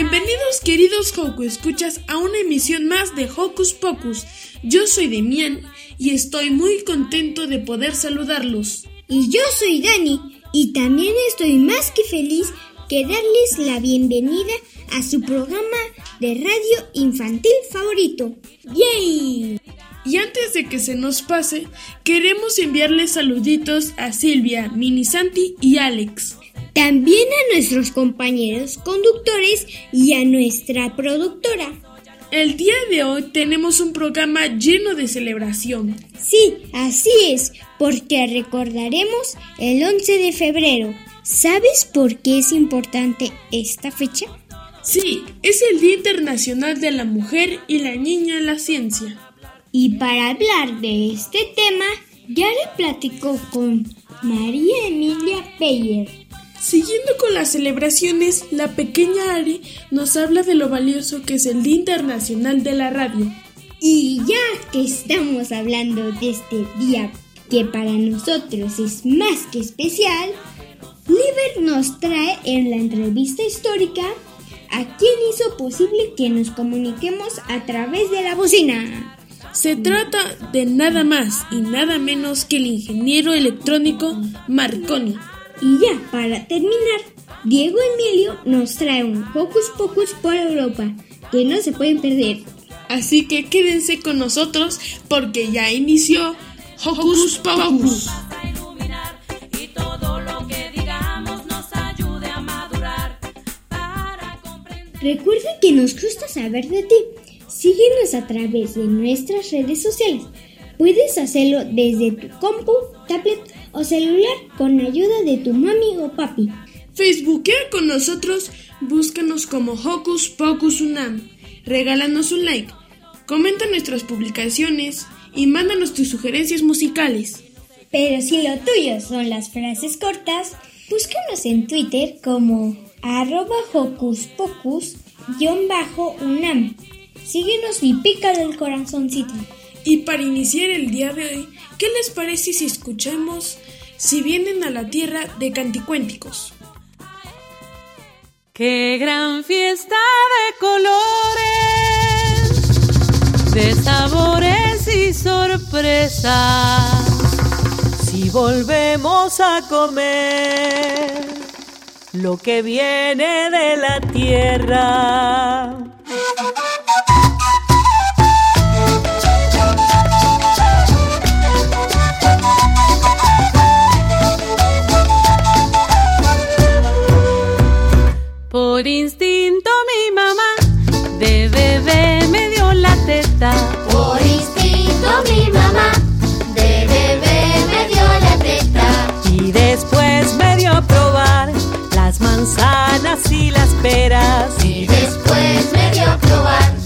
Bienvenidos queridos Hoku escuchas a una emisión más de Hocus Pocus. Yo soy Demian y estoy muy contento de poder saludarlos. Y yo soy Dani y también estoy más que feliz que darles la bienvenida a su programa de radio infantil favorito. ¡Yay! Y antes de que se nos pase, queremos enviarles saluditos a Silvia, Mini Santi y Alex. También a nuestros compañeros conductores y a nuestra productora. El día de hoy tenemos un programa lleno de celebración. Sí, así es, porque recordaremos el 11 de febrero. ¿Sabes por qué es importante esta fecha? Sí, es el Día Internacional de la Mujer y la Niña en la Ciencia. Y para hablar de este tema, ya le platicó con María Emilia Peyer. Siguiendo con las celebraciones, la pequeña Ari nos habla de lo valioso que es el Día Internacional de la Radio. Y ya que estamos hablando de este día que para nosotros es más que especial, Liber nos trae en la entrevista histórica a quien hizo posible que nos comuniquemos a través de la bocina. Se trata de nada más y nada menos que el ingeniero electrónico Marconi. Y ya, para terminar, Diego Emilio nos trae un Hocus Pocus por Europa que no se pueden perder. Así que quédense con nosotros porque ya inició Hocus Pocus. Recuerda que nos gusta saber de ti. Síguenos a través de nuestras redes sociales. Puedes hacerlo desde tu compu, tablet o celular con ayuda de tu mami o papi. Facebookea con nosotros, búscanos como Hocus Pocus Unam. Regálanos un like, comenta nuestras publicaciones y mándanos tus sugerencias musicales. Pero si lo tuyo son las frases cortas, búscanos en Twitter como arroba hocus pocus unam. Síguenos y pica del corazoncito. Y para iniciar el día de hoy, ¿qué les parece si escuchamos Si vienen a la tierra de Canticuénticos? ¡Qué gran fiesta de colores, de sabores y sorpresas! Si volvemos a comer lo que viene de la tierra. Por instinto mi mamá de bebé me dio la teta. Por instinto mi mamá de bebé me dio la teta. Y después me dio a probar las manzanas y las peras. Y después me dio a probar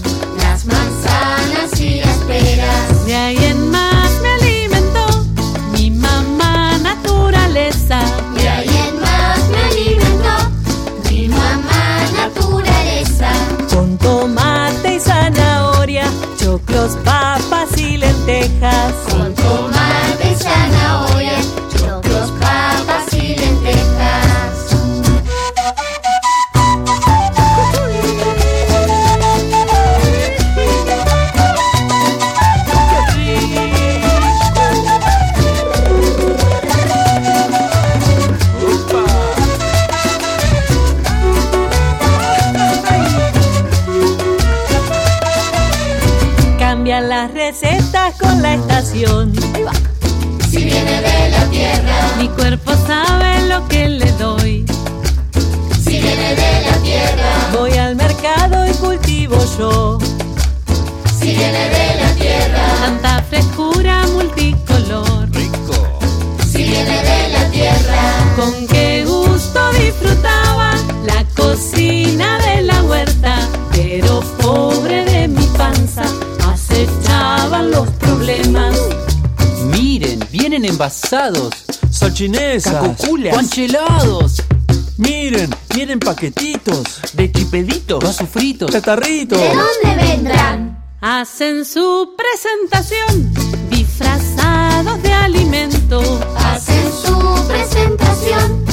cultivo yo. si viene de la tierra, Tanta frescura multicolor. si viene de la tierra, Con qué gusto disfrutaba la cocina de la huerta. Pero pobre de mi panza, acechaban los problemas. Miren, vienen envasados. Salchinesas, Cacuculas. panchelados. Miren, vienen paquetitos, De chipeditos. Vasos fritos. catarritos. ¿de dónde vendrán? Hacen su presentación disfrazados de alimento. Hacen su presentación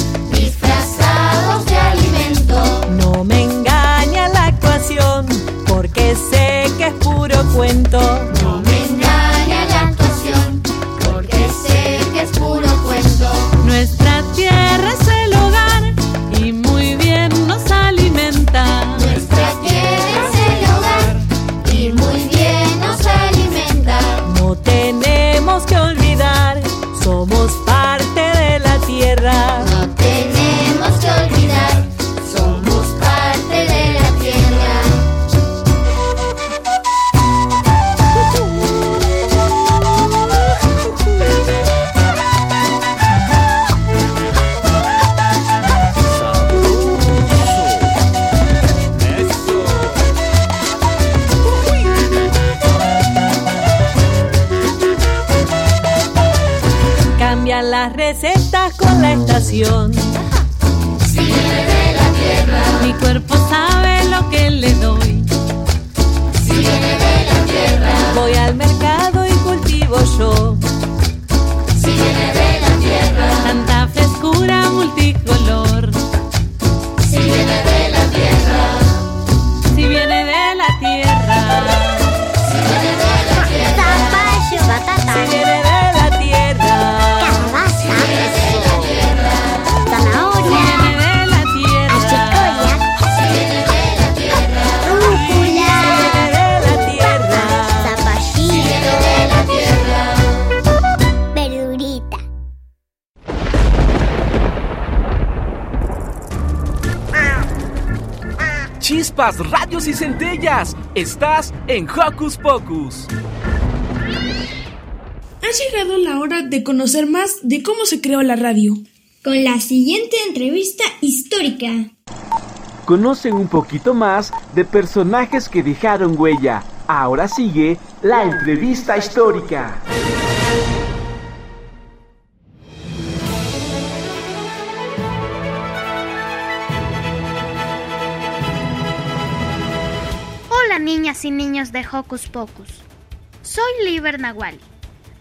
Voy al mercado Chispas, radios y centellas. Estás en Hocus Pocus. Ha llegado la hora de conocer más de cómo se creó la radio. Con la siguiente entrevista histórica. Conocen un poquito más de personajes que dejaron huella. Ahora sigue la entrevista histórica. Niñas y niños de Hocus Pocus. Soy Liber Nahuali.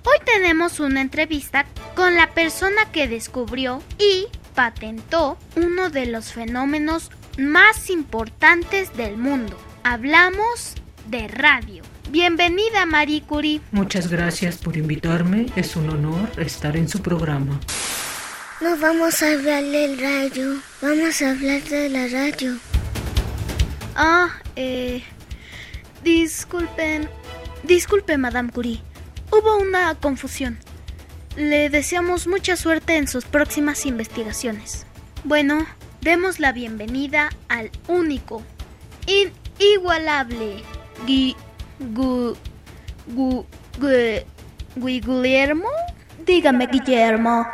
Hoy tenemos una entrevista con la persona que descubrió y patentó uno de los fenómenos más importantes del mundo. Hablamos de radio. Bienvenida Marie Curie. Muchas gracias por invitarme. Es un honor estar en su programa. No vamos a hablar del radio, vamos a hablar de la radio. Ah, eh... Disculpen. Disculpe, Madame Curie. Hubo una confusión. Le deseamos mucha suerte en sus próximas investigaciones. Bueno, demos la bienvenida al único, inigualable, Gui... Gu... Gu... Gu... Gui- Guillermo? Dígame, Guillermo.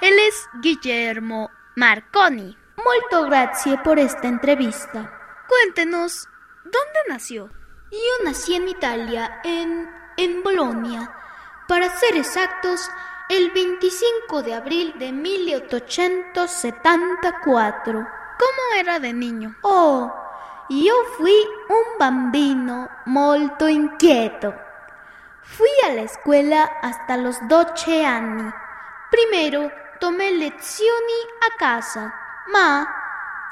Él es Guillermo Marconi. Molto grazie por esta entrevista. Cuéntenos, ¿dónde nació? Yo nací en Italia, en, en Bolonia. Para ser exactos, el 25 de abril de 1874. ¿Cómo era de niño? Oh, yo fui un bambino molto inquieto. Fui a la escuela hasta los 12 anni. Primero tomé lezioni a casa, ma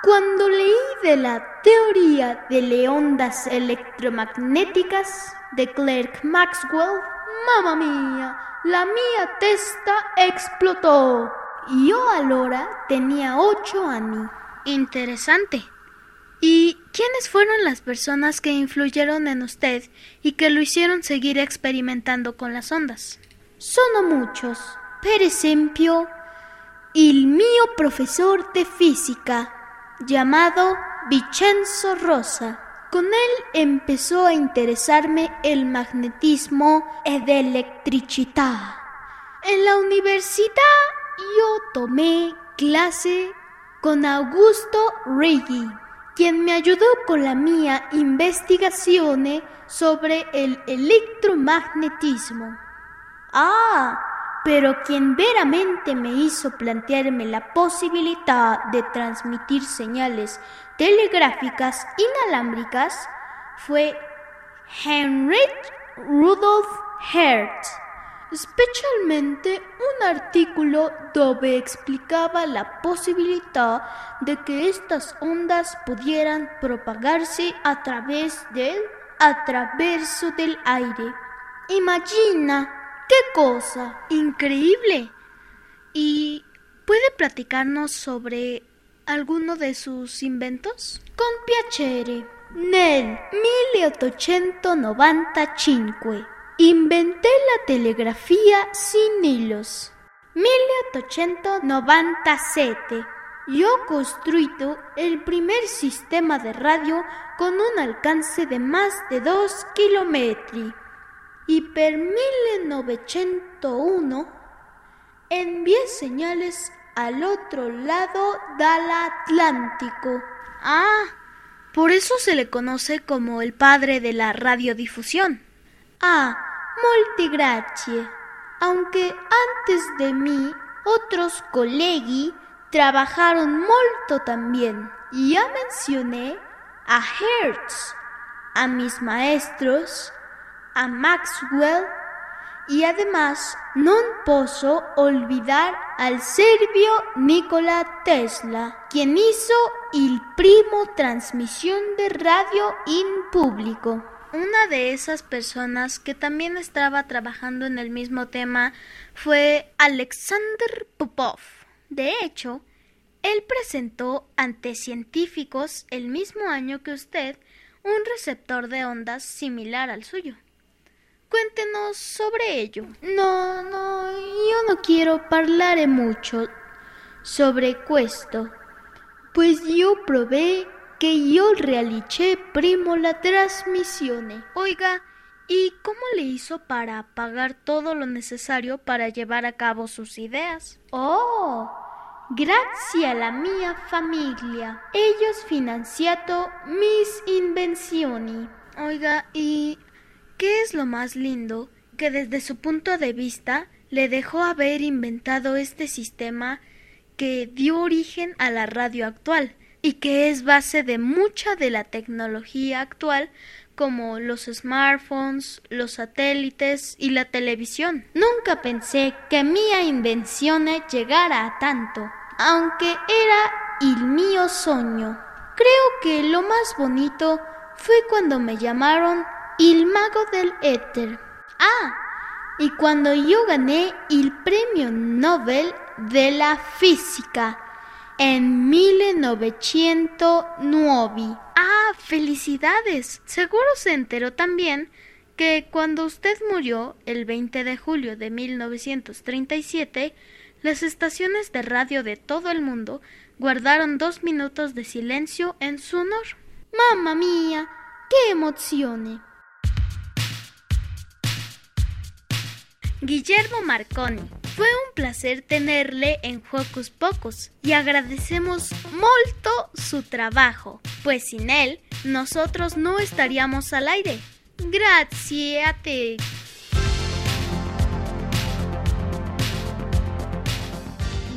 quando leí de la teoría de ondas electromagnéticas de Clerk Maxwell, mamma mía, la mia testa explotó. Yo allora tenía ocho anni. Interesante. ¿Y quiénes fueron las personas que influyeron en usted y que lo hicieron seguir experimentando con las ondas? Sono muchos. Per esempio, el mío profesor de física, llamado Vincenzo Rosa. Con él empezó a interesarme el magnetismo ed electricidad. En la universidad yo tomé clase con Augusto Riggi, quien me ayudó con la mía investigación sobre el electromagnetismo. Ah, pero quien veramente me hizo plantearme la posibilidad de transmitir señales telegráficas inalámbricas fue Heinrich Rudolf Hertz, especialmente un artículo donde explicaba la posibilidad de que estas ondas pudieran propagarse a través del del aire. Imagina qué cosa. Increíble. ¿Y puede platicarnos sobre alguno de sus inventos? Con piacere. Nel 1895 inventé la telegrafía sin hilos. 1897 yo construido el primer sistema de radio con un alcance de más de 2 kilómetros. Y per 1901 envié señales al otro lado del Atlántico. Ah, por eso se le conoce como el padre de la radiodifusión. Ah, molti grazie. Aunque antes de mí otros colleghi trabajaron molto también. Ya mencioné a Hertz, a mis maestros, a Maxwell y además no posso olvidar al serbio Nikola Tesla, quien hizo el primo transmisión de radio en público. Una de esas personas que también estaba trabajando en el mismo tema fue Alexander Popov. De hecho, él presentó ante científicos el mismo año que usted un receptor de ondas similar al suyo. Cuéntenos sobre ello. No, no, yo no quiero parlare mucho sobre questo, pues yo probé que yo realicé primo la transmisión. Oiga, ¿y cómo le hizo para pagar todo lo necesario para llevar a cabo sus ideas? Oh, gracias a la mia familia. Ellos financiato mis invenciones. Oiga, ¿y qué es lo más lindo que desde su punto de vista le dejó haber inventado este sistema que dio origen a la radio actual y que es base de mucha de la tecnología actual como los smartphones, los satélites y la televisión. Nunca pensé que mi invención llegara a tanto, aunque era el mío sueño. Creo que lo más bonito fue cuando me llamaron el mago del éter. Ah, y cuando yo gané el premio Nobel de la física en 1909. Ah, felicidades. Seguro se enteró también que cuando usted murió el 20 de julio de 1937, las estaciones de radio de todo el mundo guardaron dos minutos de silencio en su honor. Mamma mía, qué emoción. Guillermo Marconi. Fue un placer tenerle en Hocus Pocus y agradecemos molto su trabajo, pues sin él nosotros no estaríamos al aire. Gracias a.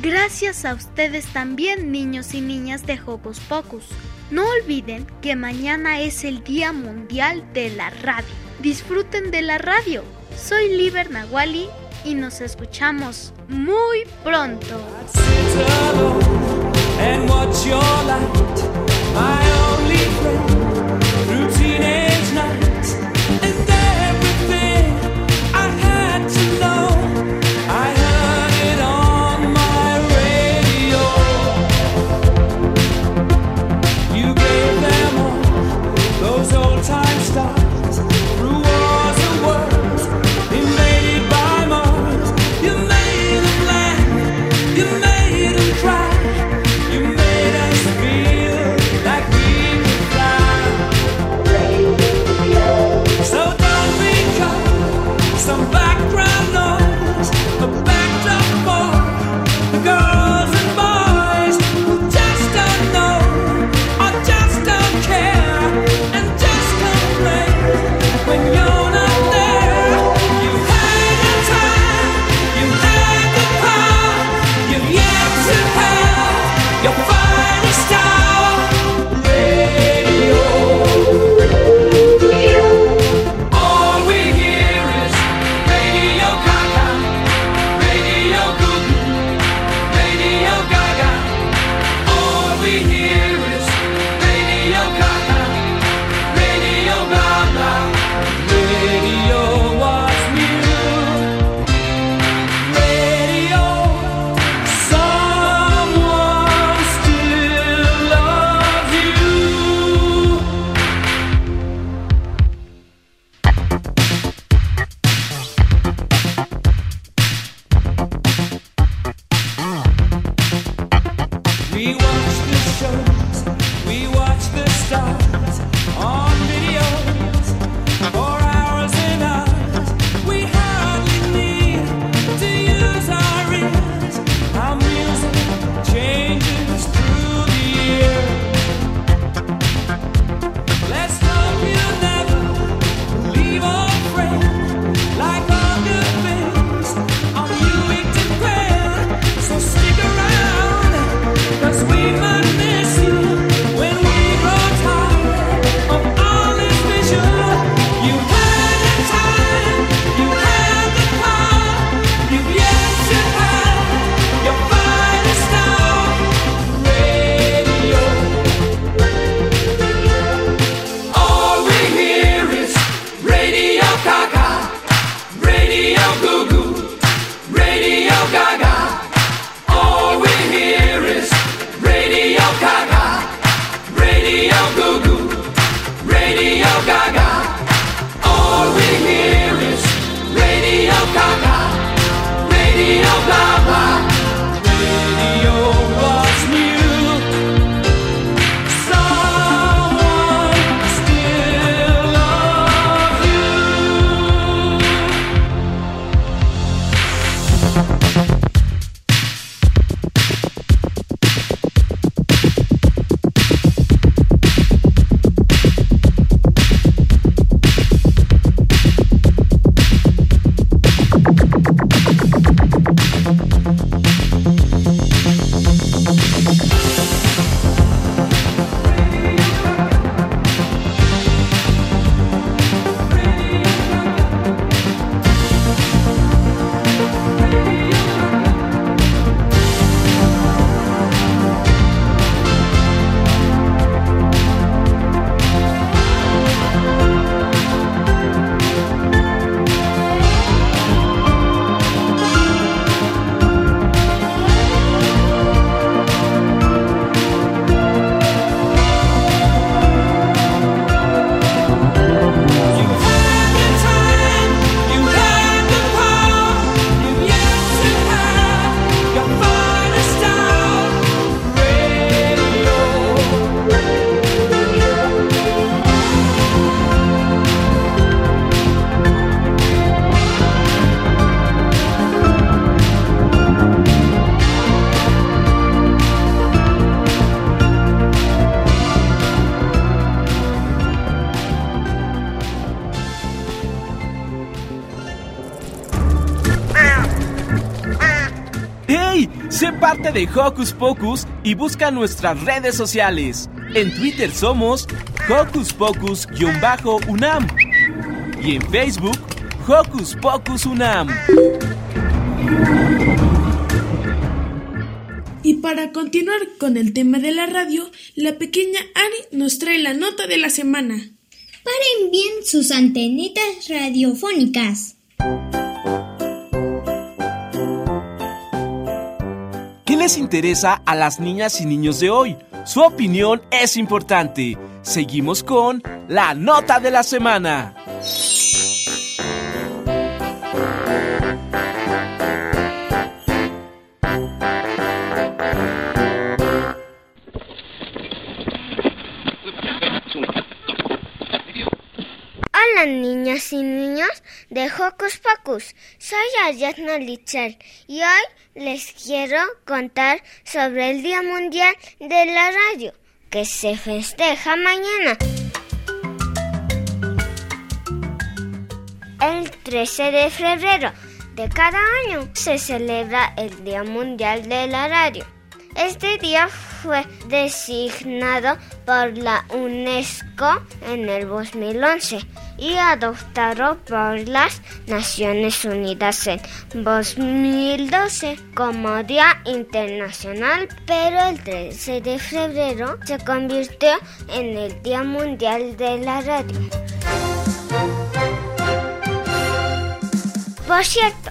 Gracias a ustedes también, niños y niñas de Hocus Pocus. No olviden que mañana es el Día Mundial de la Radio. Disfruten de la radio. Soy Liber Nahuali y nos escuchamos muy pronto. De Hocus Pocus y busca nuestras redes sociales. En Twitter somos Hocus Pocus-UNAM y en Facebook Hocus Pocus UNAM. Y para continuar con el tema de la radio, la pequeña Ari nos trae la nota de la semana. Paren bien sus antenitas radiofónicas. Les interesa a las niñas y niños de hoy? Su opinión es importante. Seguimos con la nota de la semana. Y niños de Hocus Pocus, soy Ariadna Litzel y hoy les quiero contar sobre el Día Mundial de la Radio que se festeja mañana. El 13 de febrero de cada año se celebra el Día Mundial de la Radio. Este día fue designado por la UNESCO en el 2011 y adoptado por las Naciones Unidas en 2012 como Día Internacional, pero el 13 de febrero se convirtió en el Día Mundial de la Radio. Por cierto,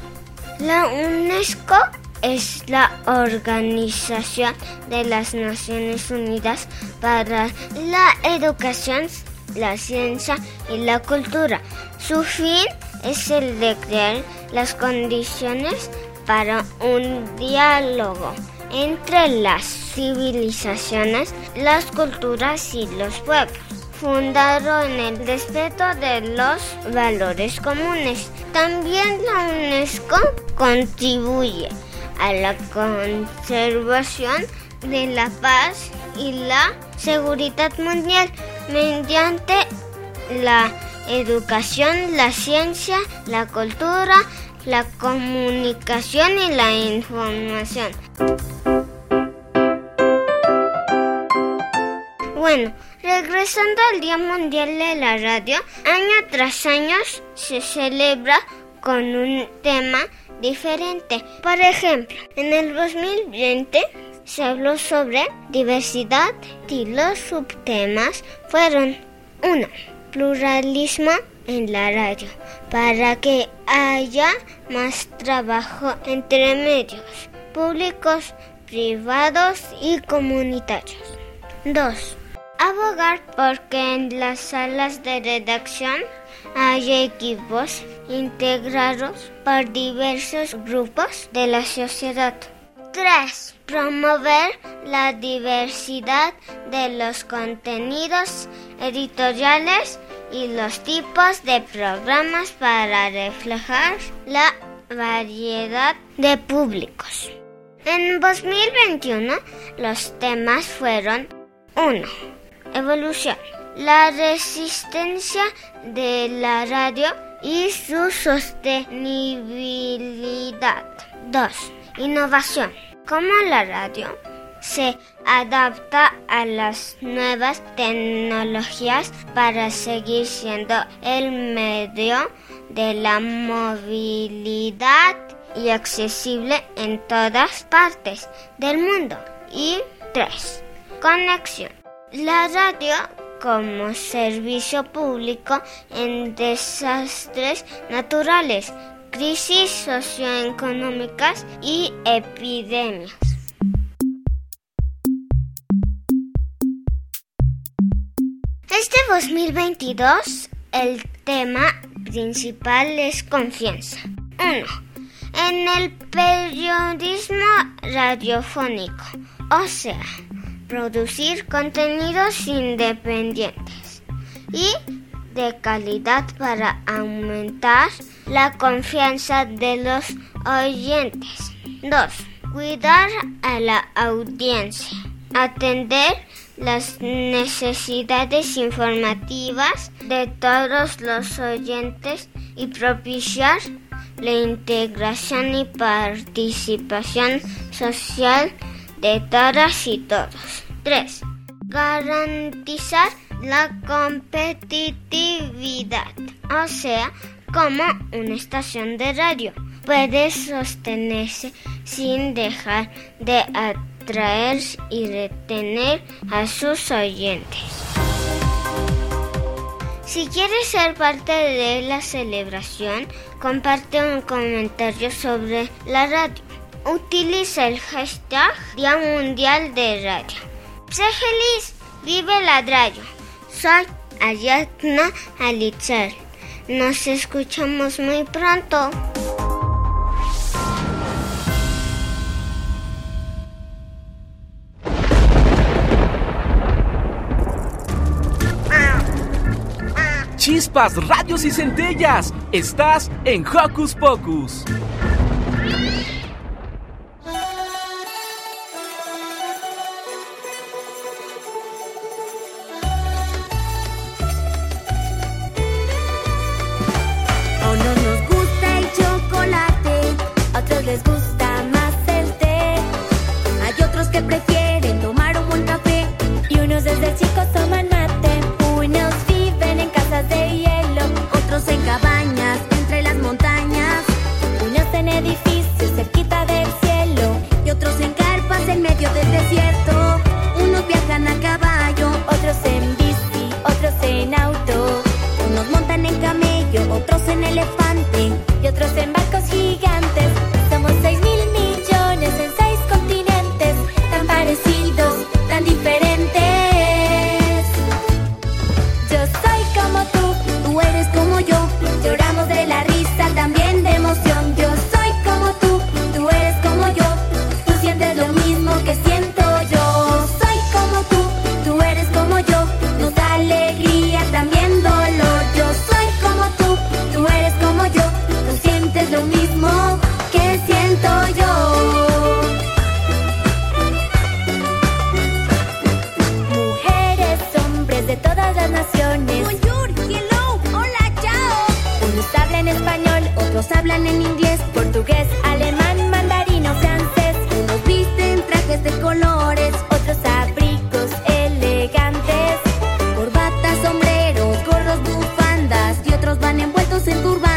la UNESCO es la Organización de las Naciones Unidas para la Educación, la Ciencia y la Cultura. Su fin es el de crear las condiciones para un diálogo entre las civilizaciones, las culturas y los pueblos fundado en el respeto de los valores comunes. También la UNESCO contribuye a la conservación de la paz y la seguridad mundial mediante la educación, la ciencia, la cultura, la comunicación y la información. Bueno, regresando al Día Mundial de la Radio, año tras año se celebra con un tema diferente. Por ejemplo, en el 2020 se habló sobre diversidad y los subtemas fueron 1. Pluralismo en la radio para que haya más trabajo entre medios públicos, privados y comunitarios. 2. Abogar porque en las salas de redacción hay equipos integrados por diversos grupos de la sociedad. 3. Promover la diversidad de los contenidos editoriales y los tipos de programas para reflejar la variedad de públicos. En 2021 los temas fueron 1. Evolución. La resistencia de la radio y su sostenibilidad. 2. Innovación. Cómo la radio se adapta a las nuevas tecnologías para seguir siendo el medio de la movilidad y accesible en todas partes del mundo. Y 3. Conexión. La radio como servicio público en desastres naturales, crisis socioeconómicas y epidemias. Este 2022 el tema principal es confianza. 1. En el periodismo radiofónico, o sea, producir contenidos independientes y de calidad para aumentar la confianza de los oyentes. 2. Cuidar a la audiencia. Atender las necesidades informativas de todos los oyentes y propiciar la integración y participación social de todas y todos. 3. Garantizar la competitividad, o sea, como una estación de radio puede sostenerse sin dejar de atraer y retener a sus oyentes. Si quieres ser parte de la celebración, comparte un comentario sobre la radio. Utiliza el hashtag Día Mundial de Radio. Sé feliz, vive la radio. Soy Ayatna Alitzer. Nos escuchamos muy pronto. Chispas, radios y centellas. Estás en Hocus Pocus. Van envueltos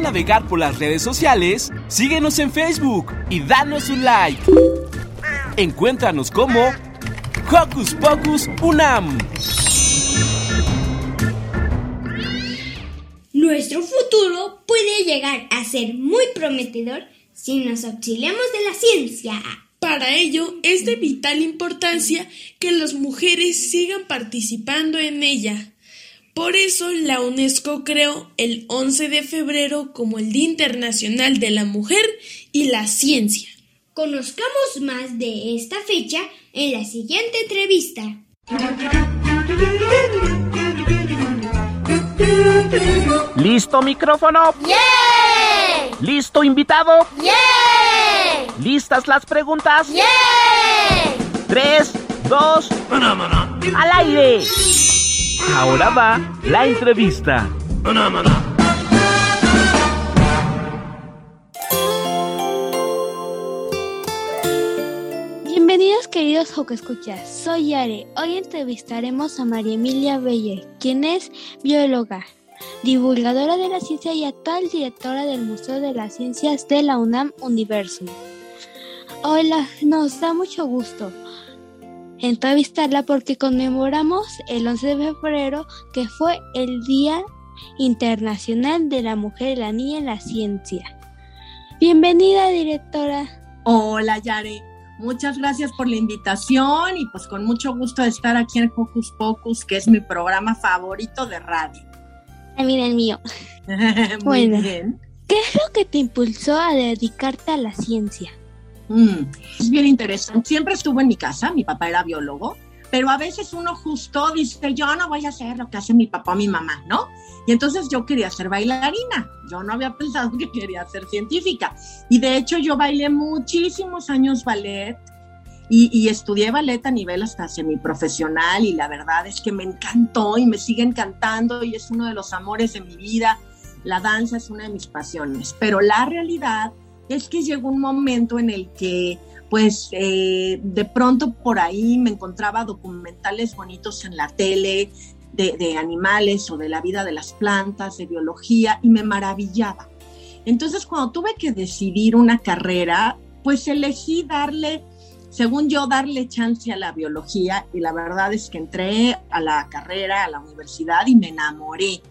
navegar por las redes sociales, síguenos en Facebook y danos un like. Encuéntranos como Hocus Pocus Unam. Nuestro futuro puede llegar a ser muy prometedor si nos auxiliamos de la ciencia. Para ello es de vital importancia que las mujeres sigan participando en ella. Por eso la UNESCO creó el 11 de febrero como el Día Internacional de la Mujer y la Ciencia. Conozcamos más de esta fecha en la siguiente entrevista. ¿Listo micrófono? ¡Yeah! ¿Listo invitado? ¡Yeah! ¿Listas las preguntas? ¡Yeah! Tres, dos, al aire. Ahora va la entrevista. Bienvenidos queridos Joco Escuchas, soy Yare. Hoy entrevistaremos a María Emilia Beller, quien es bióloga, divulgadora de la ciencia y actual directora del Museo de las Ciencias de la UNAM Universum. Hola, nos da mucho gusto. Entrevistarla porque conmemoramos el 11 de febrero que fue el Día Internacional de la Mujer y la Niña en la Ciencia. Bienvenida, directora. Hola, Yare. Muchas gracias por la invitación y pues con mucho gusto de estar aquí en Hocus Pocus, que es mi programa favorito de radio. También el mío. Muy bien. ¿Qué es lo que te impulsó a dedicarte a la ciencia? Mm, es bien interesante. Siempre estuvo en mi casa, mi papá era biólogo, pero a veces uno justo dice, yo no voy a hacer lo que hace mi papá o mi mamá, ¿no? Y entonces yo quería ser bailarina, yo no había pensado que quería ser científica. Y de hecho yo bailé muchísimos años ballet y, y, estudié ballet a nivel hasta semiprofesional y la verdad es que me encantó y me sigue encantando y es uno de los amores de mi vida. La danza es una de mis pasiones, pero la realidad es que llegó un momento en el que pues eh, de pronto por ahí me encontraba documentales bonitos en la tele de, animales o de la vida de las plantas, de biología, y me maravillaba. Entonces cuando tuve que decidir una carrera, pues elegí darle, según yo, darle chance a la biología, y la verdad es que entré a la carrera, a la universidad, y me enamoré.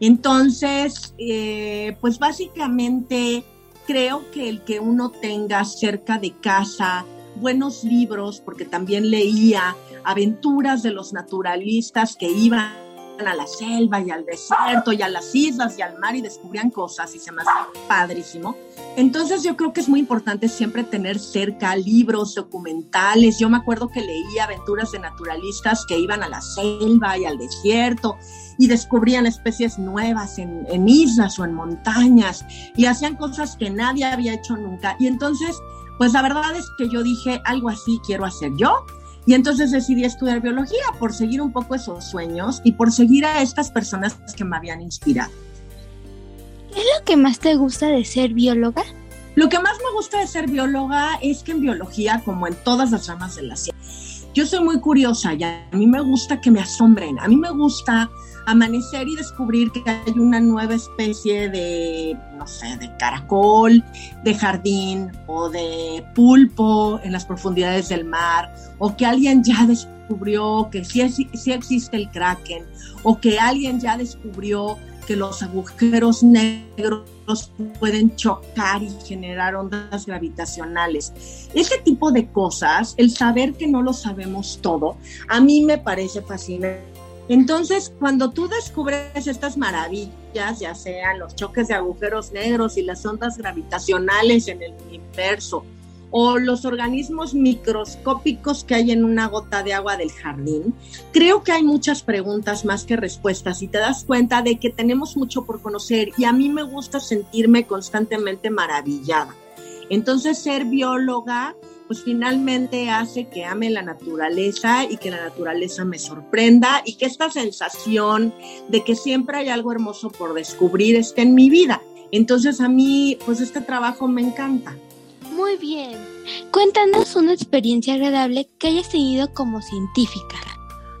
Entonces, eh, pues básicamente creo que el que uno tenga cerca de casa buenos libros, porque también leía aventuras de los naturalistas que iban a la selva y al desierto y a las islas y al mar y descubrían cosas y se me hacía padrísimo. Entonces yo creo que es muy importante siempre tener cerca libros, documentales. Yo me acuerdo que leía aventuras de naturalistas que iban a la selva y al desierto y descubrían especies nuevas en, en islas o en montañas y hacían cosas que nadie había hecho nunca. Y entonces, pues la verdad es que yo dije, algo así quiero hacer yo y entonces decidí estudiar biología por seguir un poco esos sueños y por seguir a estas personas que me habían inspirado. ¿Qué es lo que más te gusta de ser bióloga? Lo que más me gusta de ser bióloga es que en biología, como en todas las ramas de la ciencia, yo soy muy curiosa y a mí me gusta que me asombren. A mí me gusta amanecer y descubrir que hay una nueva especie de, no sé, de caracol, de jardín o de pulpo en las profundidades del mar, o que alguien ya descubrió que sí, sí existe el kraken, o que alguien ya descubrió que los agujeros negros pueden chocar y generar ondas gravitacionales. Ese tipo de cosas, el saber que no lo sabemos todo, a mí me parece fascinante entonces, cuando tú descubres estas maravillas, ya sean los choques de agujeros negros y las ondas gravitacionales en el universo, o los organismos microscópicos que hay en una gota de agua del jardín, creo que hay muchas preguntas más que respuestas y te das cuenta de que tenemos mucho por conocer y a mí me gusta sentirme constantemente maravillada. Entonces, ser bióloga pues finalmente hace que ame la naturaleza y que la naturaleza me sorprenda y que esta sensación de que siempre hay algo hermoso por descubrir esté en mi vida. Entonces a mí, pues este trabajo me encanta. Muy bien. Cuéntanos una experiencia agradable que hayas tenido como científica.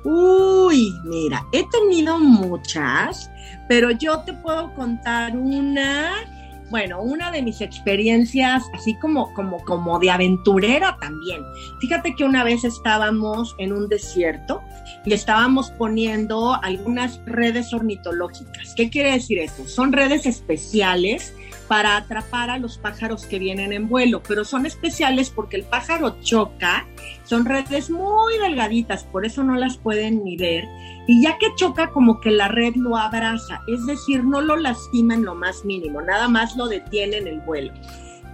Uy, mira, he tenido muchas, pero yo te puedo contar una bueno, una de mis experiencias, así como, como, como de aventurera también. Fíjate que una vez estábamos en un desierto y estábamos poniendo algunas redes ornitológicas. ¿Qué quiere decir esto? Son redes especiales para atrapar a los pájaros que vienen en vuelo, pero son especiales porque el pájaro choca, son redes muy delgaditas, por eso no las pueden ni ver, y ya que choca como que la red lo abraza, es decir, no lo lastima en lo más mínimo, nada más lo detiene en el vuelo.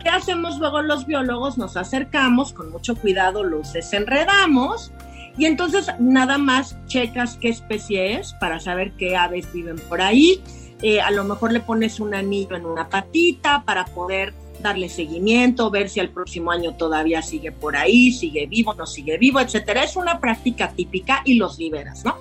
¿Qué hacemos luego los biólogos? Nos acercamos, con mucho cuidado los desenredamos, y entonces nada más checas qué especie es para saber qué aves viven por ahí eh, a lo mejor le pones un anillo en una patita para poder darle seguimiento, ver si el próximo año todavía sigue por ahí, sigue vivo, no sigue vivo, etcétera. Es una práctica típica y los liberas, ¿no?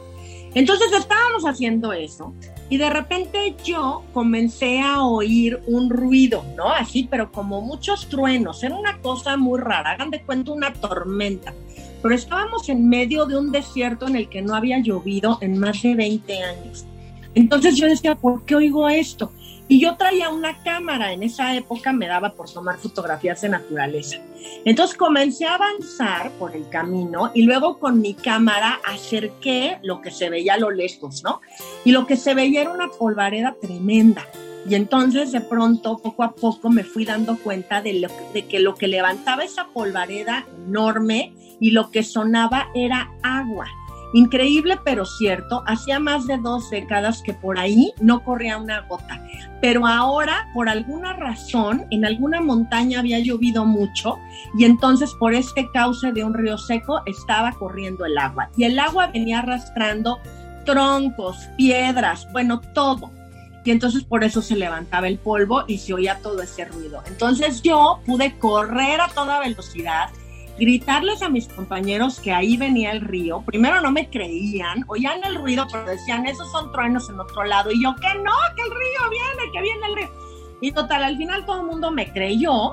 Entonces estábamos haciendo eso y de repente yo comencé a oír un ruido, ¿no? Así, pero como muchos truenos, era una cosa muy rara, hagan de cuenta una tormenta, pero estábamos en medio de un desierto en el que no había llovido en más de 20 años. Entonces yo decía, ¿por qué oigo esto? Y yo traía una cámara, en esa época me daba por tomar fotografías de naturaleza. Entonces comencé a avanzar por el camino y luego con mi cámara acerqué lo que se veía a lo lejos, ¿no? Y lo que se veía era una polvareda tremenda. Y entonces de pronto, poco a poco, me fui dando cuenta de, de que lo que levantaba esa polvareda enorme y lo que sonaba era agua. Increíble pero cierto, hacía más de dos décadas que por ahí no corría una gota, pero ahora por alguna razón en alguna montaña había llovido mucho y entonces por este cauce de un río seco estaba corriendo el agua y el agua venía arrastrando troncos, piedras, bueno, todo. Y entonces por eso se levantaba el polvo y se oía todo ese ruido. Entonces yo pude correr a toda velocidad gritarles a mis compañeros que ahí venía el río. Primero no me creían, oían el ruido, pero decían, esos son truenos en otro lado. Y yo, que no, que el río viene, que viene el río. Y total, al final todo el mundo me creyó,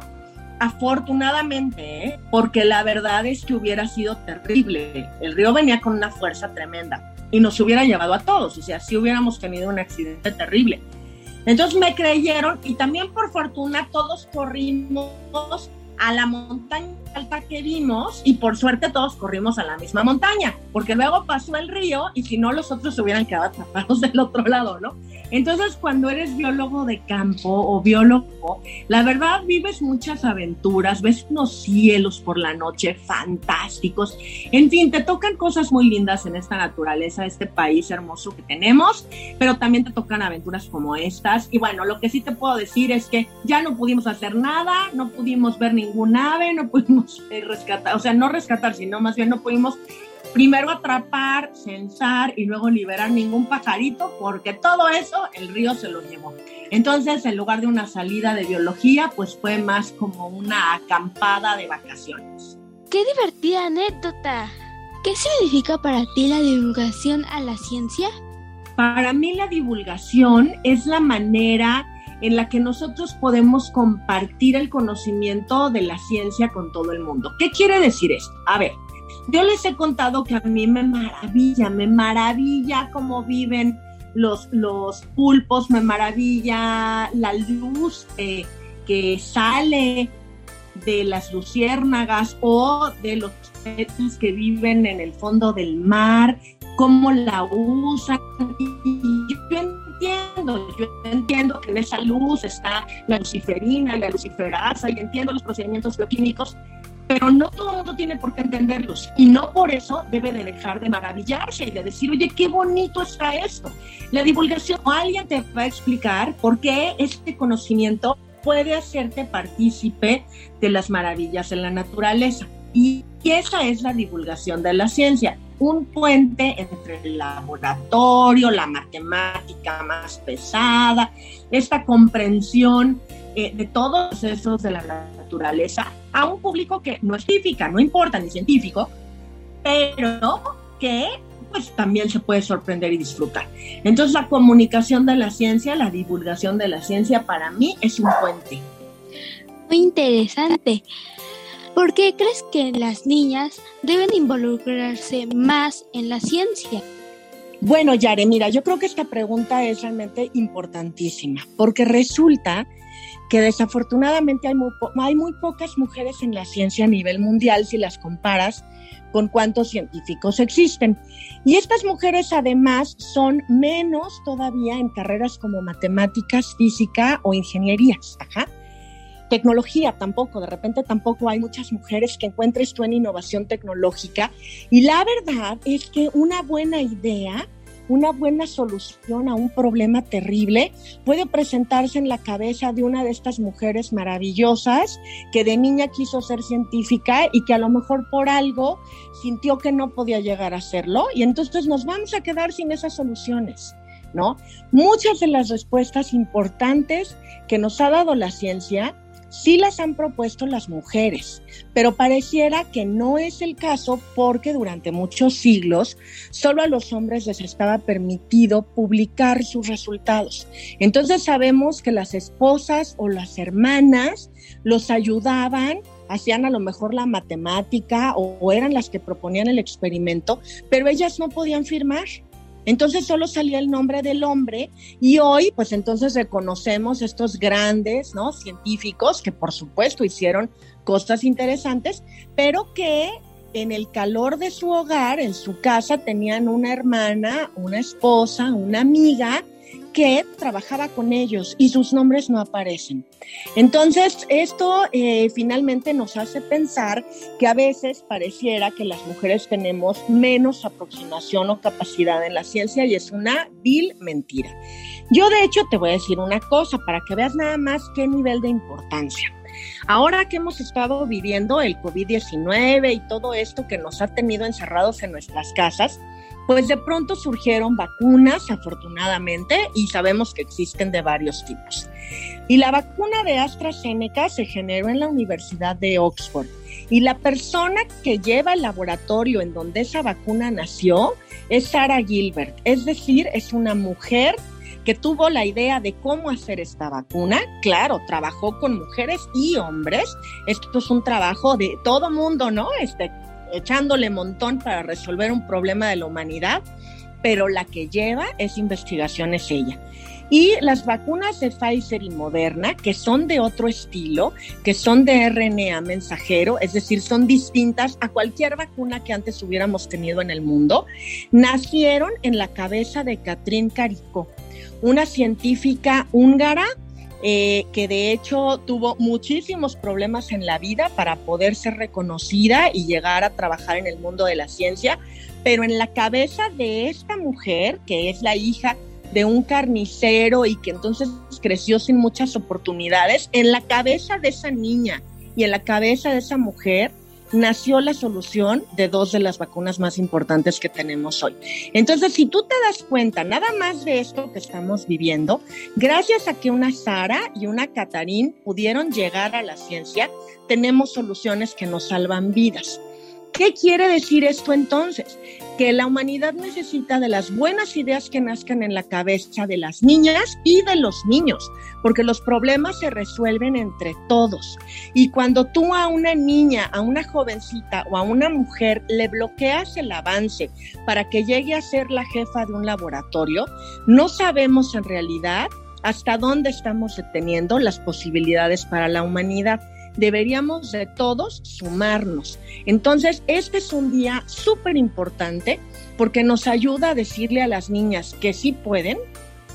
afortunadamente, porque la verdad es que hubiera sido terrible. El río venía con una fuerza tremenda y nos hubiera llevado a todos, o sea, si hubiéramos tenido un accidente terrible. Entonces me creyeron y también por fortuna todos corrimos a la montaña alta que vimos y por suerte todos corrimos a la misma montaña, porque luego pasó el río y si no los otros se hubieran quedado atrapados del otro lado, ¿no? Entonces cuando eres biólogo de campo o biólogo, la verdad vives muchas aventuras, ves unos cielos por la noche fantásticos, en fin, te tocan cosas muy lindas en esta naturaleza, este país hermoso que tenemos, pero también te tocan aventuras como estas y bueno, lo que sí te puedo decir es que ya no pudimos hacer nada, no pudimos ver ningún ave, no pudimos eh, rescatar, o sea, no rescatar, sino más bien no pudimos primero atrapar, censar y luego liberar ningún pajarito, porque todo eso el río se lo llevó. Entonces, en lugar de una salida de biología, pues fue más como una acampada de vacaciones. ¡Qué divertida anécdota! ¿Qué significa para ti la divulgación a la ciencia? Para mí la divulgación es la manera en la que nosotros podemos compartir el conocimiento de la ciencia con todo el mundo. ¿Qué quiere decir esto? A ver, yo les he contado que a mí me maravilla, me maravilla cómo viven los, los pulpos, me maravilla la luz eh, que sale de las luciérnagas o de los peces que viven en el fondo del mar, cómo la usan. Y yo yo entiendo que en esa luz está la luciferina, la luciferasa y entiendo los procedimientos bioquímicos, pero no todo el mundo tiene por qué entenderlos y no por eso debe de dejar de maravillarse y de decir, oye, qué bonito está esto. La divulgación, alguien te va a explicar por qué este conocimiento puede hacerte partícipe de las maravillas en la naturaleza. Y esa es la divulgación de la ciencia, un puente entre el laboratorio, la matemática más pesada, esta comprensión eh, de todos esos de la naturaleza a un público que no es científica, no importa ni científico, pero que pues también se puede sorprender y disfrutar. Entonces la comunicación de la ciencia, la divulgación de la ciencia para mí es un puente. Muy interesante. ¿Por qué crees que las niñas deben involucrarse más en la ciencia? Bueno, Yare, mira, yo creo que esta pregunta es realmente importantísima, porque resulta que desafortunadamente hay muy, hay muy pocas mujeres en la ciencia a nivel mundial si las comparas con cuántos científicos existen. Y estas mujeres además son menos todavía en carreras como matemáticas, física o ingenierías. Ajá. Tecnología tampoco, de repente tampoco hay muchas mujeres que encuentres tú en innovación tecnológica. Y la verdad es que una buena idea una buena solución a un problema terrible puede presentarse en la cabeza de una de estas mujeres maravillosas que de niña quiso ser científica y que a lo mejor por algo sintió que no podía llegar a serlo y entonces nos vamos a quedar sin esas soluciones. ¿No? Muchas de las respuestas importantes que nos ha dado la ciencia sí las han propuesto las mujeres, pero pareciera que no es el caso porque durante muchos siglos solo a los hombres les estaba permitido publicar sus resultados. Entonces sabemos que las esposas o las hermanas los ayudaban hacían a lo mejor la matemática o, eran las que proponían el experimento, pero ellas no podían firmar. Entonces solo salía el nombre del hombre y hoy pues entonces reconocemos estos grandes, ¿no? Científicos que por supuesto hicieron cosas interesantes, pero que en el calor de su hogar, en su casa, tenían una hermana, una esposa, una amiga que trabajaba con ellos y sus nombres no aparecen. Entonces, esto eh, finalmente nos hace pensar que a veces pareciera que las mujeres tenemos menos aproximación o capacidad en la ciencia y es una vil mentira. Yo de hecho te voy a decir una cosa para que veas nada más qué nivel de importancia. Ahora que hemos estado viviendo el COVID-19 y todo esto que nos ha tenido encerrados en nuestras casas, pues de pronto surgieron vacunas, afortunadamente, y sabemos que existen de varios tipos. Y la vacuna de AstraZeneca se generó en la Universidad de Oxford. Y la persona que lleva el laboratorio en donde esa vacuna nació es Sarah Gilbert, es decir, es una mujer que tuvo la idea de cómo hacer esta vacuna. Claro, trabajó con mujeres y hombres. Esto es un trabajo de todo mundo, ¿no? Este, echándole montón para resolver un problema de la humanidad, pero la que lleva esa investigación es ella. Y las vacunas de Pfizer y Moderna, que son de otro estilo, que son de RNA mensajero, es decir, son distintas a cualquier vacuna que antes hubiéramos tenido en el mundo, nacieron en la cabeza de Catherine Carico, una científica húngara eh, que de hecho tuvo muchísimos problemas en la vida para poder ser reconocida y llegar a trabajar en el mundo de la ciencia, pero en la cabeza de esta mujer, que es la hija de un carnicero y que entonces creció sin muchas oportunidades, en la cabeza de esa niña y en la cabeza de esa mujer nació la solución de dos de las vacunas más importantes que tenemos hoy. Entonces, si tú te das cuenta nada más de esto que estamos viviendo, gracias a que una Sara y una Catarín pudieron llegar a la ciencia, tenemos soluciones que nos salvan vidas. ¿Qué quiere decir esto entonces? Que la humanidad necesita de las buenas ideas que nazcan en la cabeza de las niñas y de los niños, porque los problemas se resuelven entre todos. Y cuando tú a una niña, a una jovencita o a una mujer le bloqueas el avance para que llegue a ser la jefa de un laboratorio, no sabemos en realidad hasta dónde estamos deteniendo las posibilidades para la humanidad deberíamos de todos sumarnos. Entonces, este es un día súper importante porque nos ayuda a decirle a las niñas que sí pueden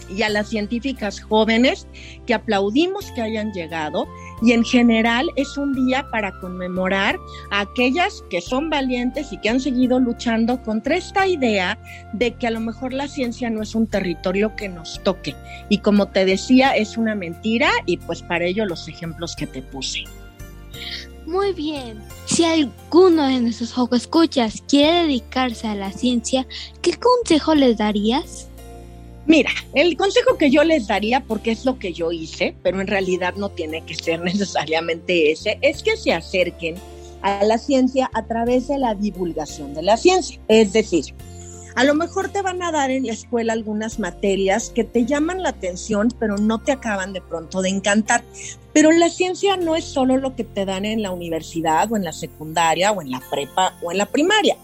y a las científicas jóvenes que aplaudimos que hayan llegado y en general es un día para conmemorar a aquellas que son valientes y que han seguido luchando contra esta idea de que a lo mejor la ciencia no es un territorio que nos toque y como te decía es una mentira y pues para ello los ejemplos que te puse. Muy bien. Si alguno de nuestros escuchas quiere dedicarse a la ciencia, ¿qué consejo les darías? Mira, el consejo que yo les daría, porque es lo que yo hice, pero en realidad no tiene que ser necesariamente ese, es que se acerquen a la ciencia a través de la divulgación de la ciencia. Es decir, a lo mejor te van a dar en la escuela algunas materias que te llaman la atención, pero no te acaban de pronto de encantar. Pero la ciencia no es solo lo que te dan en la universidad o en la secundaria o en la prepa o en la primaria.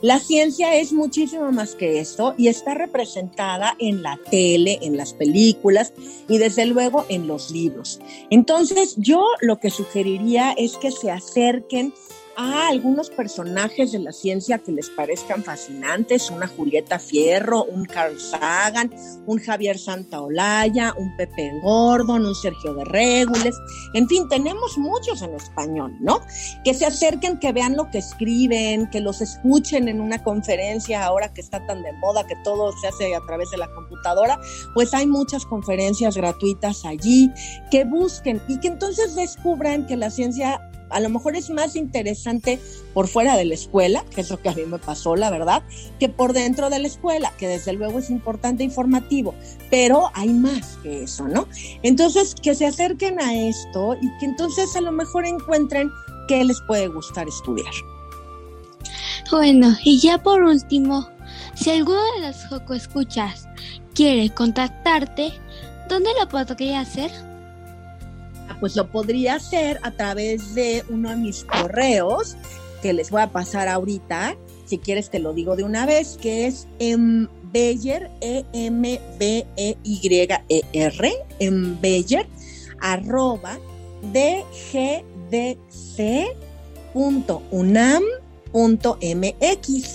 La ciencia es muchísimo más que esto y está representada en la tele, en las películas y desde luego en los libros. Entonces yo lo que sugeriría es que se acerquen a algunos personajes de la ciencia que les parezcan fascinantes, una Julieta Fierro, un Carl Sagan, un Javier Santaolalla, un Pepe Gordon, un Sergio de Régules, en fin, tenemos muchos en español, ¿no? Que se acerquen, que vean lo que escriben, que los escuchen en una conferencia ahora que está tan de moda, que todo se hace a través de la computadora, pues hay muchas conferencias gratuitas allí, que busquen y que entonces descubran que la ciencia a lo mejor es más interesante por fuera de la escuela, que es lo que a mí me pasó, la verdad, que por dentro de la escuela, que desde luego es importante e informativo, pero hay más que eso, ¿no? Entonces, que se acerquen a esto y que entonces a lo mejor encuentren qué les puede gustar estudiar. Bueno, y ya por último, si alguno de los Joco escuchas quiere contactarte, ¿dónde lo podría hacer? Pues lo podría hacer a través de uno de mis correos que les voy a pasar ahorita. Si quieres te lo digo de una vez, que es en Beyer, E-M-B-E-Y-E-R, en Beyer, arroba dgdc.unam.mx.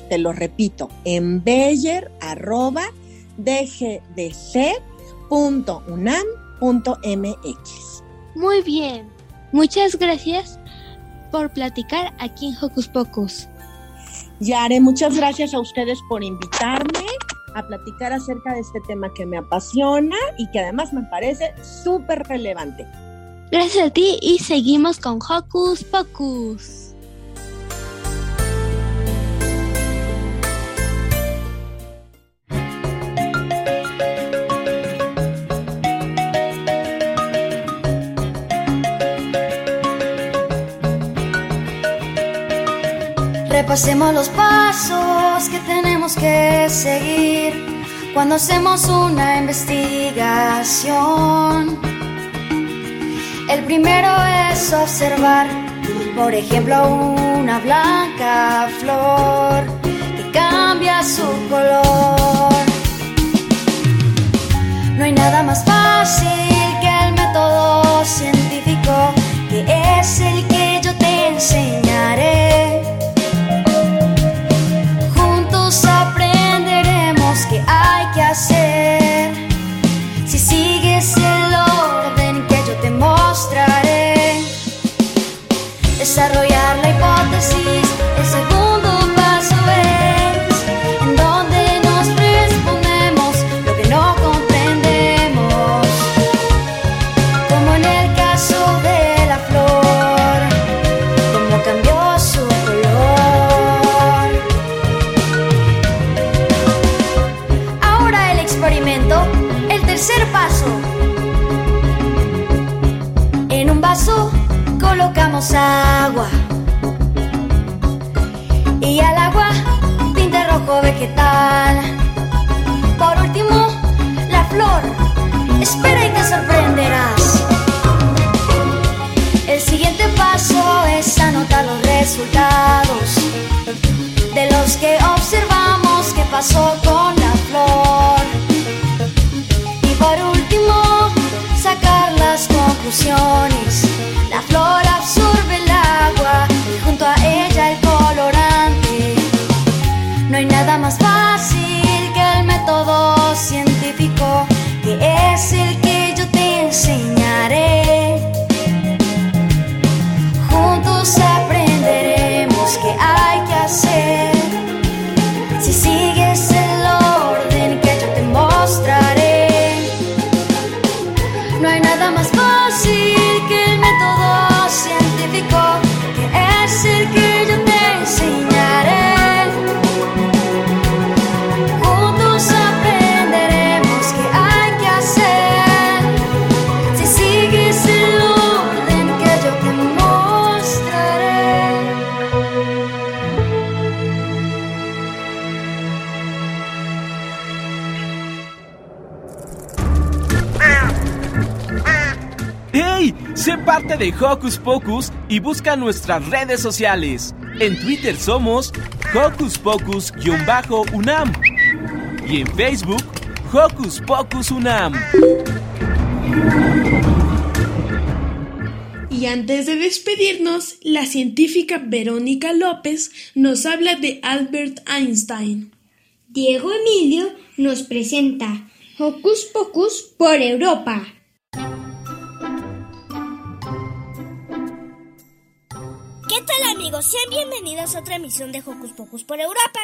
Te lo repito, en Beyer, arroba dgdc.unam.mx. Muy bien. Muchas gracias por platicar aquí en Hocus Pocus. Yare, muchas gracias a ustedes por invitarme a platicar acerca de este tema que me apasiona y que además me parece súper relevante. Gracias a ti y seguimos con Hocus Pocus. Repasemos los pasos que tenemos que seguir cuando hacemos una investigación. El primero es observar, por ejemplo, una blanca flor que cambia su color. No hay nada más fácil que el método científico, que es el que yo te enseñaré. Desarrollar la hipótesis, colocamos agua y al agua tinte rojo vegetal. Por último, la flor. Espera y te sorprenderás. El siguiente paso es anotar los resultados de los que observamos que pasó con la flor. Y por último, sacar las conclusiones. De Hocus Pocus y busca nuestras redes sociales. En Twitter somos Hocus Pocus-UNAM y en Facebook Hocus Pocus UNAM. Y antes de despedirnos, la científica Verónica López nos habla de Albert Einstein. Diego Emilio nos presenta Hocus Pocus por Europa. Amigos? Sean bienvenidos a otra emisión de Hocus Pocus por Europa.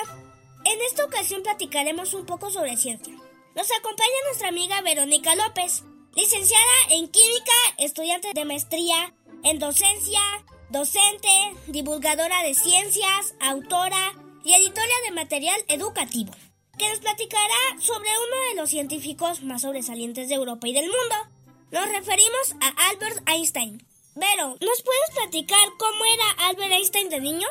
En esta ocasión platicaremos un poco sobre ciencia. Nos acompaña nuestra amiga Verónica López, licenciada en química, estudiante de maestría en docencia, docente, divulgadora de ciencias, autora y editora de material educativo, que nos platicará sobre uno de los científicos más sobresalientes de Europa y del mundo. Nos referimos a Albert Einstein. Vero, ¿nos puedes platicar cómo era Albert Einstein de niño?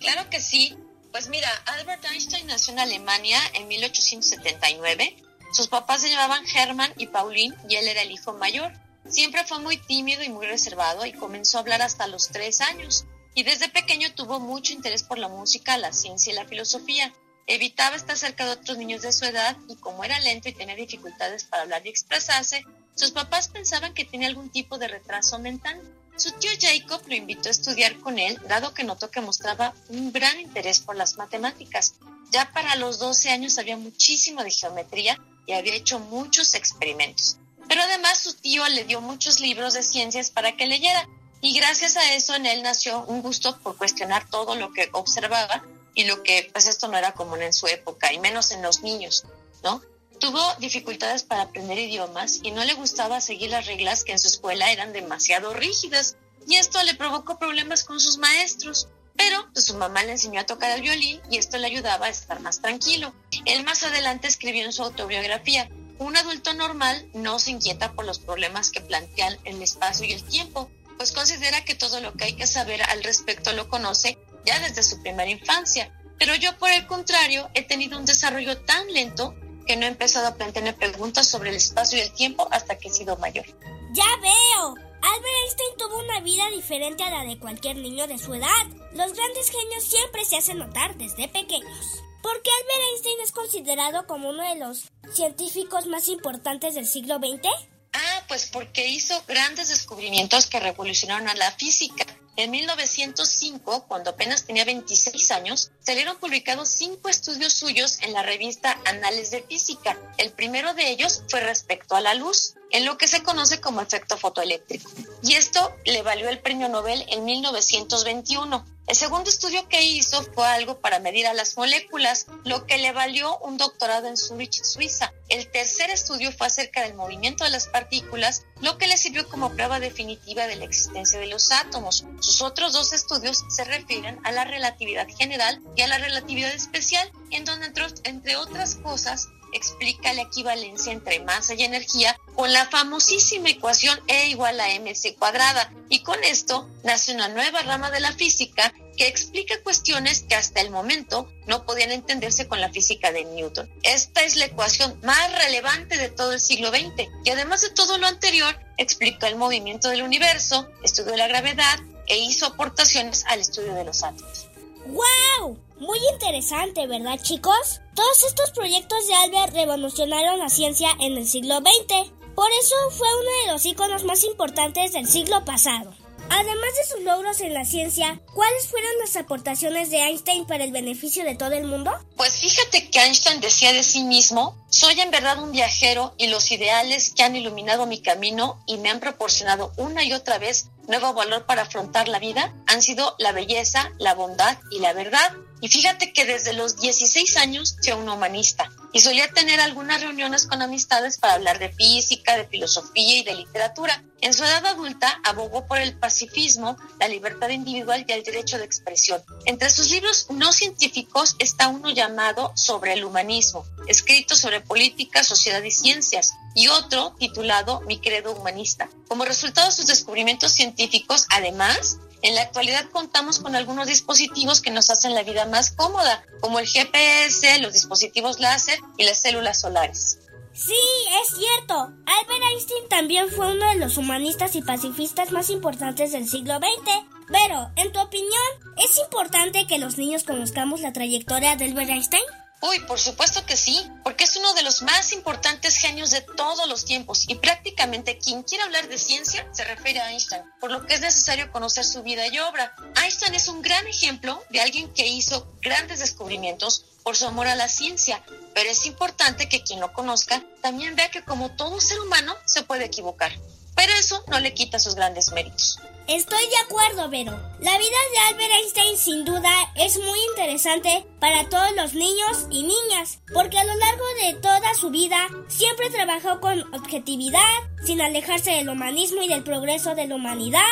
Claro que sí. Pues mira, Albert Einstein nació en Alemania en 1879. Sus papás se llamaban Hermann y Pauline y él era el hijo mayor. Siempre fue muy tímido y muy reservado y comenzó a hablar hasta los tres años. Y desde pequeño tuvo mucho interés por la música, la ciencia y la filosofía. evitaba estar cerca de otros niños de su edad y como era lento y tenía dificultades para hablar y expresarse, sus papás pensaban que tenía algún tipo de retraso mental. Su tío Jacob lo invitó a estudiar con él, dado que notó que mostraba un gran interés por las matemáticas. Ya para los 12 años sabía muchísimo de geometría y había hecho muchos experimentos. Pero además su tío le dio muchos libros de ciencias para que leyera y gracias a eso en él nació un gusto por cuestionar todo lo que observaba y lo que pues esto no era común en su época y menos en los niños, ¿no? Tuvo dificultades para aprender idiomas y no le gustaba seguir las reglas que en su escuela eran demasiado rígidas y esto le provocó problemas con sus maestros. Pero pues, su mamá le enseñó a tocar el violín y esto le ayudaba a estar más tranquilo. Él más adelante escribió en su autobiografía, un adulto normal no se inquieta por los problemas que plantean el espacio y el tiempo, pues considera que todo lo que hay que saber al respecto lo conoce ya desde su primera infancia. Pero yo, por el contrario, he tenido un desarrollo tan lento que no he empezado a plantearme preguntas sobre el espacio y el tiempo hasta que he sido mayor. Ya veo. Albert Einstein tuvo una vida diferente a la de cualquier niño de su edad. Los grandes genios siempre se hacen notar desde pequeños. ¿Por qué Albert Einstein es considerado como uno de los científicos más importantes del siglo XX? Ah, pues porque hizo grandes descubrimientos que revolucionaron a la física. En 1905, cuando apenas tenía 26 años, salieron publicados cinco estudios suyos en la revista Anales de Física. El primero de ellos fue respecto a la luz, en lo que se conoce como efecto fotoeléctrico. Y esto le valió el premio Nobel en 1921. El segundo estudio que hizo fue algo para medir a las moléculas, lo que le valió un doctorado en Zurich, Suiza. El tercer estudio fue acerca del movimiento de las partículas, lo que le sirvió como prueba definitiva de la existencia de los átomos. Sus otros dos estudios se refieren a la relatividad general y a la relatividad especial, en donde, entre, entre otras cosas, explica la equivalencia entre masa y energía con la famosísima ecuación E igual a mc cuadrada. Y con esto nace una nueva rama de la física que explica cuestiones que hasta el momento no podían entenderse con la física de Newton. Esta es la ecuación más relevante de todo el siglo XX y además de todo lo anterior, explica el movimiento del universo, estudió la gravedad e hizo aportaciones al estudio de los átomos. ¡Wow! Muy interesante, ¿verdad, chicos? Todos estos proyectos de Albert revolucionaron la ciencia en el siglo XX. Por eso fue uno de los íconos más importantes del siglo pasado. Además de sus logros en la ciencia, ¿cuáles fueron las aportaciones de Einstein para el beneficio de todo el mundo? Pues fíjate que Einstein decía de sí mismo, soy en verdad un viajero y los ideales que han iluminado mi camino y me han proporcionado una y otra vez nuevo valor para afrontar la vida han sido la belleza, la bondad y la verdad. Y fíjate que desde los 16 años fue un humanista y solía tener algunas reuniones con amistades para hablar de física, de filosofía y de literatura. En su edad adulta abogó por el pacifismo, la libertad individual y el derecho de expresión. Entre sus libros no científicos está uno llamado Sobre el humanismo, escrito sobre política, sociedad y ciencias, y otro titulado Mi credo humanista. Como resultado de sus descubrimientos científicos, además, en la actualidad contamos con algunos dispositivos que nos hacen la vida más cómoda, como el GPS, los dispositivos láser y las células solares. Sí, es cierto. Albert Einstein también fue uno de los humanistas y pacifistas más importantes del siglo XX. Pero, en tu opinión, ¿es importante que los niños conozcamos la trayectoria de Albert Einstein? Uy, por supuesto que sí, porque es uno de los más importantes genios de todos los tiempos y prácticamente quien quiera hablar de ciencia se refiere a Einstein, por lo que es necesario conocer su vida y obra. Einstein es un gran ejemplo de alguien que hizo grandes descubrimientos por su amor a la ciencia, pero es importante que quien lo conozca también vea que como todo ser humano se puede equivocar, pero eso no le quita sus grandes méritos. Estoy de acuerdo, Vero. La vida de Albert Einstein sin duda es muy interesante para todos los niños y niñas, porque a lo largo de toda su vida siempre trabajó con objetividad, sin alejarse del humanismo y del progreso de la humanidad.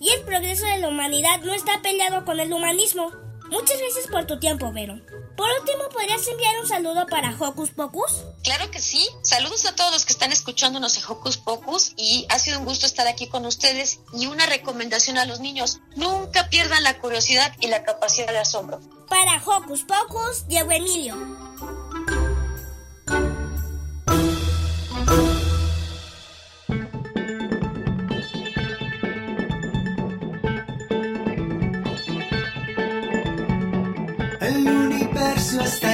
Y el progreso de la humanidad no está peleado con el humanismo. Muchas gracias por tu tiempo, Vero. Por último, ¿podrías enviar un saludo para Hocus Pocus? Claro que sí. Saludos a todos los que están escuchándonos en Hocus Pocus y ha sido un gusto estar aquí con ustedes y una recomendación a los niños. Nunca pierdan la curiosidad y la capacidad de asombro. Para Hocus Pocus, Diego Emilio. El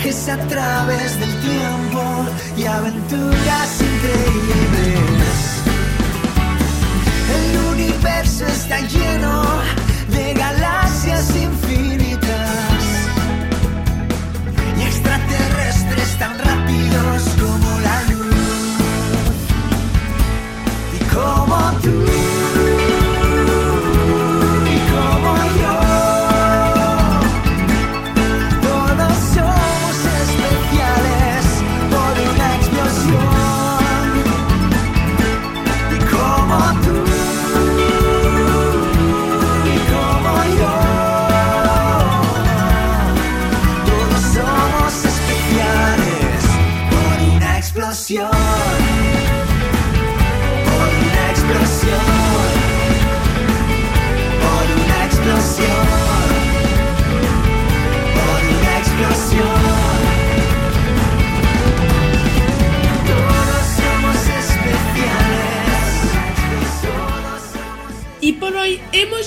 Viajes a través del tiempo y aventuras increíbles. El universo está lleno de galaxias infinitas y extraterrestres tan rápidos como la luz y como tú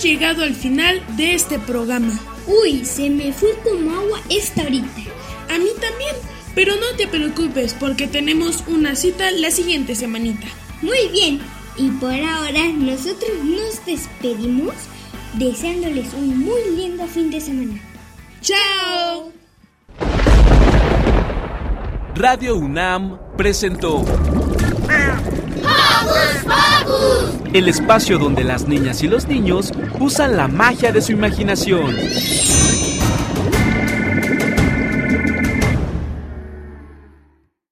hemos llegado al final de este programa. Uy, se me fue como agua esta ahorita. A mí también, pero no te preocupes porque tenemos una cita la siguiente semanita. Muy bien, y por ahora nosotros nos despedimos deseándoles un muy lindo fin de semana. ¡Chao! Radio UNAM presentó el espacio donde las niñas y los niños usan la magia de su imaginación.